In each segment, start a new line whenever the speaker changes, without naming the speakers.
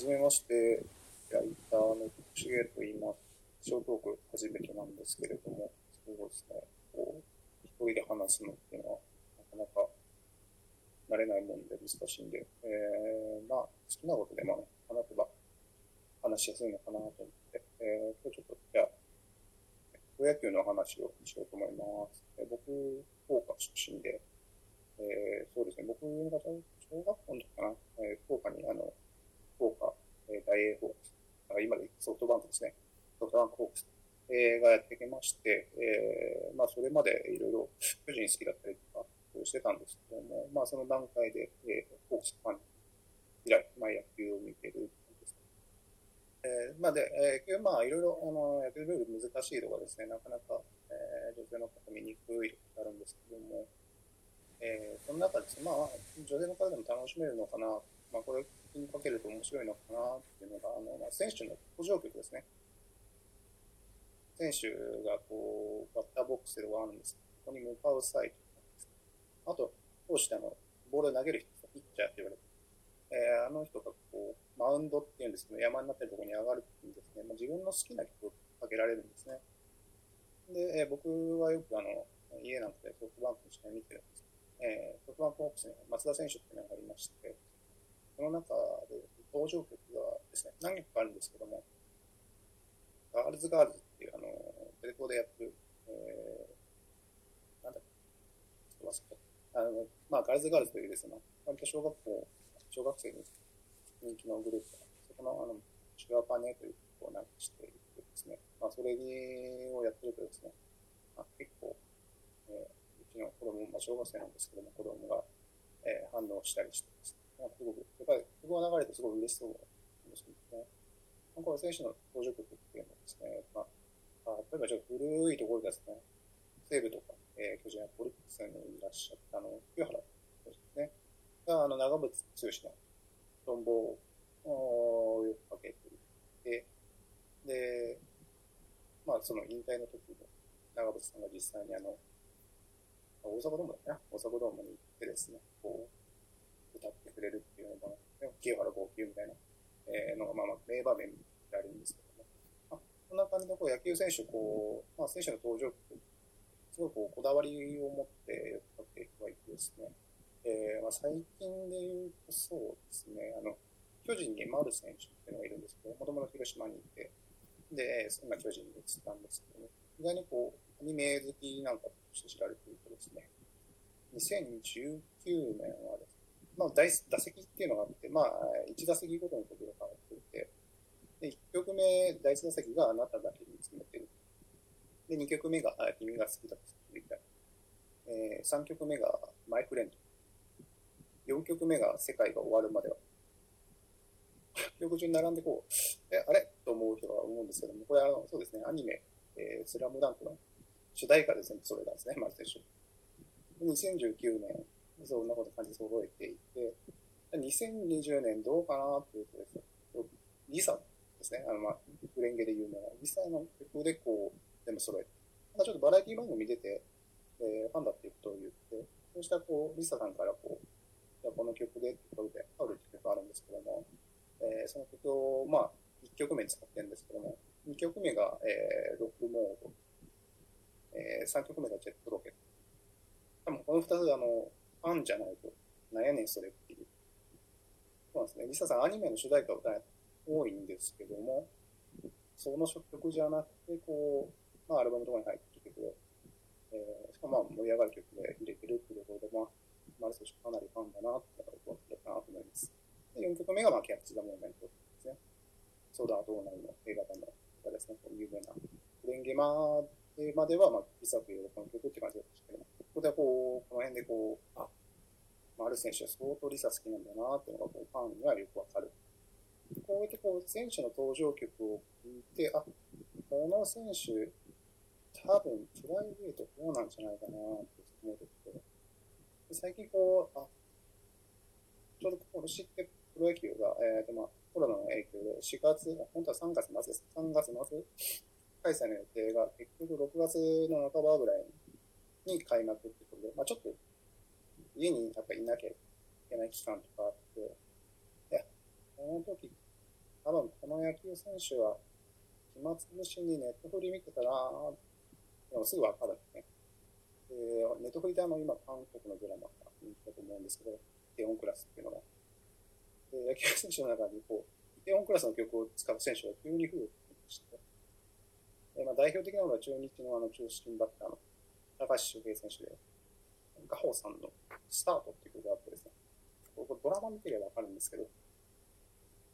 じめまして、ライターのしげと言います。ショートーク初めてなんですけれども、そうですね、こう、一人で話すのっていうのは、なかなか慣れないもんで難しいんで、えー、まあ、好きなことでも話せば話しやすいのかなと思って、えー、今日ちょっと、じゃあ、プロ野球の話をしようと思います。えー僕、福岡出身で、えー、そうですね、僕が小学校の時かな、えー、福岡に、あの、福岡、えー、大英ホークス、あ今でソフトバンクですね、ソフトバンクホークス、えーがやってきまして、えーまあ、それまでいろいろ巨人好きだったりとかしてたんですけども、まあ、その段階で、えー、ホークスファン以来、まあ、野球を見てるんです。えーまあ、で、えーまあ、いろいろ、あの、野球ルール難しいとかですね、なかなか、えー女性の方見にくいとかあるんですけども、えーその中ですね、まあ、女性の方でも楽しめるのかな、まあ、これ、気にかけると面白いのかなっていうのが、あの、まあ、選手の登場曲ですね。選手がこう、バッターボックスではあるんですここに向かう際とかあと、投手であの、ボールを投げる人、ピッチャーって言われて、えーあの人がこう、マウンドっていうんですけど、山になってるところに上がるときにですね、まあ、自分の好きな曲をかけられるんですね。で、えー僕はよくあの、家なんかでソフトバンクの試合見てるんです、えーソフトバンクホークスに松田選手っていうのがありまして、その中で登場曲がですね、何曲かあるんですけども、ガールズガールズっていうあの、テレ東でやってる、えー、なんだっけ、ちょっと忘れた。あの、まあ、ガールズガールズというですね、割と小学校、小学生に人気のグループ、そこの、あの、シュアパネという曲を流していてですね、まあ、それをやってるとですね、まあ、結構、えーちの子供、まあ、小学生なんですけども、子供が、えー反応したりしてです。ね、なんかすごく、やっぱり、曲が流れてすごい嬉しそうなんですけどね。まあこれ選手の登場曲っていうのはですね、まあ、あ例えばちょっと古いところですね、西武とか、えー巨人やポリックスにいらっしゃった、あの、清原ですね、が、あの、長渕剛のトンボをよくかけていて、で、まあ、その引退の時の長渕さんが実際にあの、大阪ドームだっけな、大阪ドームに行ってですね、こう、歌ってくれるっていうのが、清原号泣みたいな、えーのが、まあまあ、名場面であるんですけども、まあ、こんな感じでこう野球選手、こう、まあ、選手の登場曲、すごいこうこだわりを持ってやっていくはいてですね、えーまあ、最近で言うとそうですね、あの、巨人に丸選手っていうのがいるんですけど、もともと広島にいて、で、今巨人に移ったんですけど、ね、意外にこう、アニメ好きなんかとして知られていてですね、2019年はですね、まあ、打席っていうのがあって、まあ、1打席ごとに曲が変わっていて、で、1曲目、第1打席があなただけに詰めてる。で、2曲目があ君が好きだとみたいな。えー、3曲目がマイフレンド。4曲目が世界が終わるまでは。曲順に並んでこう、え、あれ？と思う人は思うんですけども、これあの、そうですね、アニメ、えー、スラムダンクの主題歌で全部それなんですね、まず最初。2019年、そんなこと感じ揃えていて、2020年どうかなっていうとです。ね、リサですね、あの、まあ、フレンゲで有名な、リサの曲でこう、全部揃えて、なんかちょっとバラエティ番組出て、えーファンだっていうことを言って、そうしたこう、リサさんからこう、じゃこの曲でってことで、ハウルっていう曲あるんですけども、えーその曲を、まあ、1曲目に使ってるんですけども、2曲目が、えーロックモード、え3曲目がジェットロケット。多分この2つ、あの、ファンじゃないと、なんやねんそれっていう。そうなんですね。リサさん、アニメの主題歌が多いんですけども、その曲じゃなくて、こう、まあ、アルバムとかに入ってる曲で、えーしかもまあ盛り上がる曲で入れてるっていうところで、まあ、マルセシかなりファンだなって思ってるかなと思います。で、4曲目が、まあ、キャッチ・ザ・モーメントですね。ソーダートーナイの映画版の歌ですね、こう有名な。レンゲマーでまでは、まあ、リサというこの曲って感じだったんですけども、ここでこう、この辺でこう、あ、まあ、ある選手は相当リサ好きなんだなっていうのが、こう、ファンにはよくわかる。こうやってこう、選手の登場曲を聴いて、あ、この選手、多分、プライベートこうなんじゃないかなって思うところで最近こう、あ、ちょうど今年ってプロ野球が、えーとまあ、コロナの影響で4月、本当は3月末です。3月末開催の予定が結局6月の半ばぐらいに開幕ってことで、まあ、ちょっと家にやっぱいなきゃいけない期間とかあって、いや、この時多分この野球選手は、暇つぶしにネットフリ見てたら、でもすぐわかるんですね。で、ネットフリであの、今、韓国のドラマが人気だと思うんですけど、イテオンクラスっていうのが。で、野球選手の中に、こう、イテオンクラスの曲を使う選手が急に増えてきまして、代表的なのは中日のあの中心バッターの高橋周平選手で、ガホーさんのスタートっていう曲があってですね、これドラマ見てればわかるんですけど、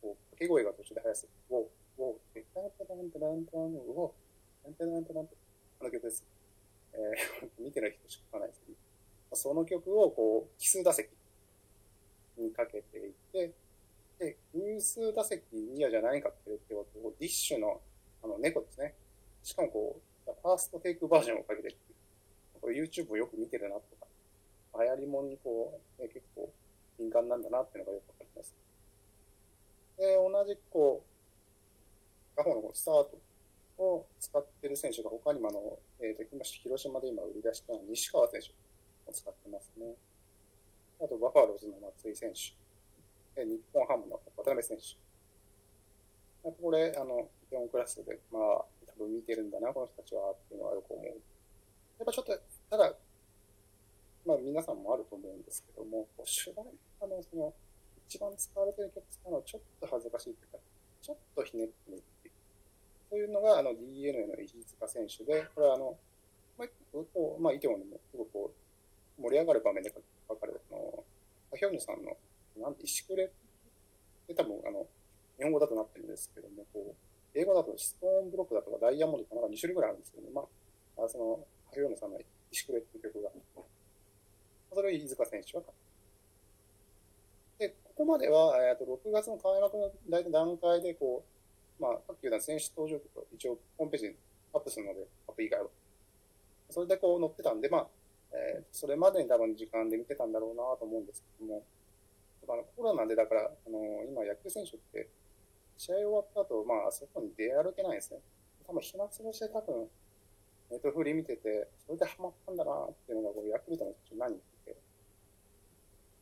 こう、掛け声が途中で速す。ウォー、ウォー、タンタタンタンタン、ウォー、タンタタンタンタン、あの曲です。えー、見てない人しかわかないですけど、その曲をこう、奇数打席にかけていって、で、偶数打席ニアじゃないかって言って、ディッシュのあの猫ですね。しかもこう、ファーストテイクバージョンをかけてこれ YouTube をよく見てるなとか、流行りもんにこう、ね、結構敏感なんだなっていうのがよくわかります。で、同じこう、他方のスタートを使ってる選手が他にもあの、えー、と広島で今売り出した西川選手を使ってますね。あと、バファローズの松井選手。で日本ハムの渡辺選手。これ、あの、4クラスで、まあ、てるんだな、この人たちは、っていうのはよく思う。やっぱちょっと、ただ、まあ皆さんもあると思うんですけども、主題歌のその、一番使われてる曲使うのはちょっと恥ずかしいというか、ちょっとひねってみるっていう。そういうのが、あの、DNA の石塚選手で、これはあの、まあ、こう、まあ、イテウォンでも、すごくこう、盛り上がる場面で書かれる、あの、ヒョンヌさんの、なんて、石くれで多分、あの、日本語だとなってるんですけども、こう、英語だとストーンブロックだとかダイヤモンドとかなんか2種類ぐらいあるんですけどね、まあ、その、ハヒョンヌさんの石くれっていう曲が、それを飯塚選手は。で、ここまでは、えっと、6月の開幕の大体段階で、こう、まあ、さっき言った選手登場曲を一応ホームページにアップするので、アップ以外は。それでこう載ってたんで、まあ、えー、それまでに多分時間で見てたんだろうなと思うんですけども、あのコロナでだから、あの今野球選手って、試合終わった後、まあ、外に出歩けないですね。多分暇つぶしで多分、ネットフリ見てて、それでハマったんだなっていうのが、こう、ヤクルトの人何って、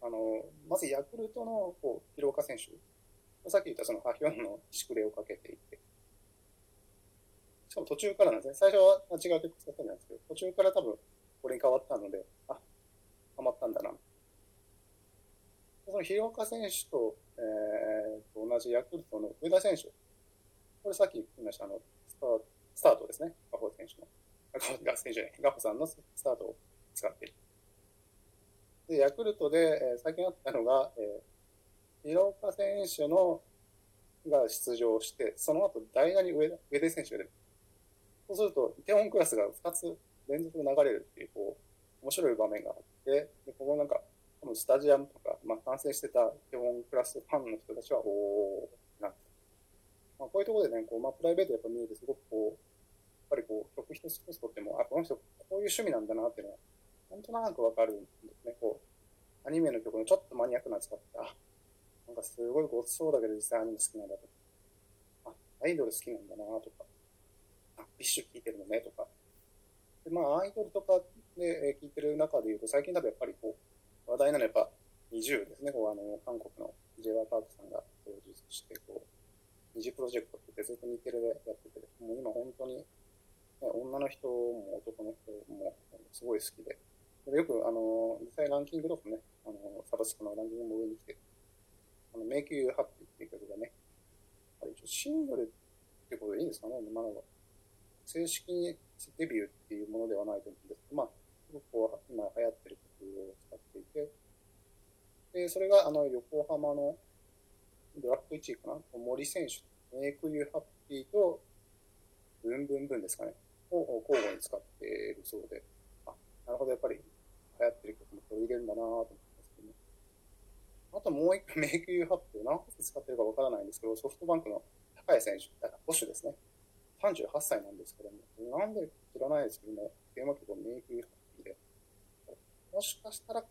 あの、まずヤクルトの、こう、広岡選手、さっき言ったそのハヒョンのシクレをかけていて、しかも途中からなんですね。最初は違う曲使ったんですけど、途中から多分、これに変わったので、あ、ハマったんだな。その広岡選手、と同じヤクルトの上田選手、これさっき言いました、あの、スタートですね、加穂選手の。ガス選手じゃない、ガホさんのスタートを使っている。で、ヤクルトで、えー、最近あったのが、えー、広岡選手のが出場して、その後代打に上上出選手が出る。そうすると、イテウォンクラスが2つ連続流れるっていう、こう、面白い場面があって、でここなんか、このスタジアムとか、まあ、観戦してたイテウォンクラスファンの人たちは、おー、なって。まあ、こういうところでね、こう、まあ、プライベートやっぱ見えて、すごくこう、やっぱりこう、曲一つ一つとっても、あ、この人、こういう趣味なんだなっていうのは、なんとなくわかるんですね。こう、アニメの曲のちょっとマニアックな使った、なんかすごいごちそうだけど実際アニメ好きなんだとか、あ、アイドル好きなんだなとか、あ、 BiSH 聴いてるのねとか。で、まあ、アイドルとかで聴いてる中で言うと、最近だとやっぱりこう、話題なのはやっぱ、 NiziUですね。こう、あの、韓国の j y パークさんがプロデュースして、こう、 Nizi Project ってずっと日テレでやってて、もう今本当に女の人も男の人もすごい好きで、よく、あの、実際ランキングとかね、あの、サブスクのランキングも上に来て、あの、迷宮ハッピーっていう曲がね、あれ一応シングルってことでいいんですかね、まだ正式にデビューっていうものではないと思うんですけど、まあ、すごくこう、今流行ってる曲を使っていて、で、それが、あの、横浜のドラフト1位かな、森選手、メイクユーハッピーと、ブンブンブンですかね？を交互に使っているそうで、あ、なるほど、やっぱり流行ってる曲も取り入れるんだなと思ってますけどね。あともう一個、迷宮発表、何発使ってるかわからないんですけど、ソフトバンクの高谷選手、だから保守ですね。38歳なんですけども、なんで知らないですけども、電話局迷宮発表で、もしかしたら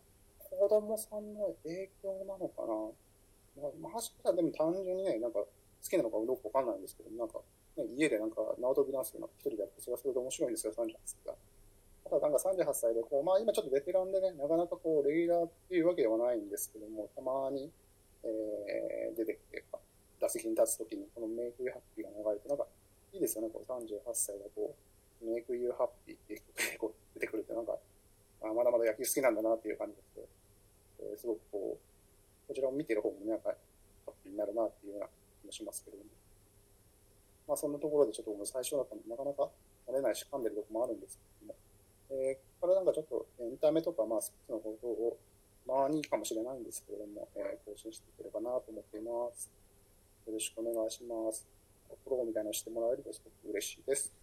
子供さんの影響なのかな。まあ、もしかでも単純にね、なんか好きなのかどうかわかんないんですけど、なんか家でなんか縄跳びダンスの一人でやって、それはそれで面白いんですよ、38歳が。ただなんか38歳で、こう、まあ今ちょっとベテランでね、なかなかこう、レギュラーっていうわけではないんですけども、たまに、えー、出てきて、打席に立つときに、このメイクユーハッピーが流れて、なんか、いいですよね、こう38歳がこう、メイクユーハッピーっていう曲でこう出てくるって、なんか、あまだまだ野球好きなんだなっていう感じがして、えー、すごくこう、こちらを見てる方もね、なんか、ハッピーになるなっていうような気もしますけれども。まあ、そんなところでちょっと最初だったので、なかなか慣れないし、噛んでるとこもあるんですけども、えー、これなんかちょっとエンタメとか、まあ、スポーツのことを、まあ、いいかもしれないんですけれども、えー、更新していければなと思っています。よろしくお願いします。フォローみたいなのしてもらえるとすごく嬉しいです。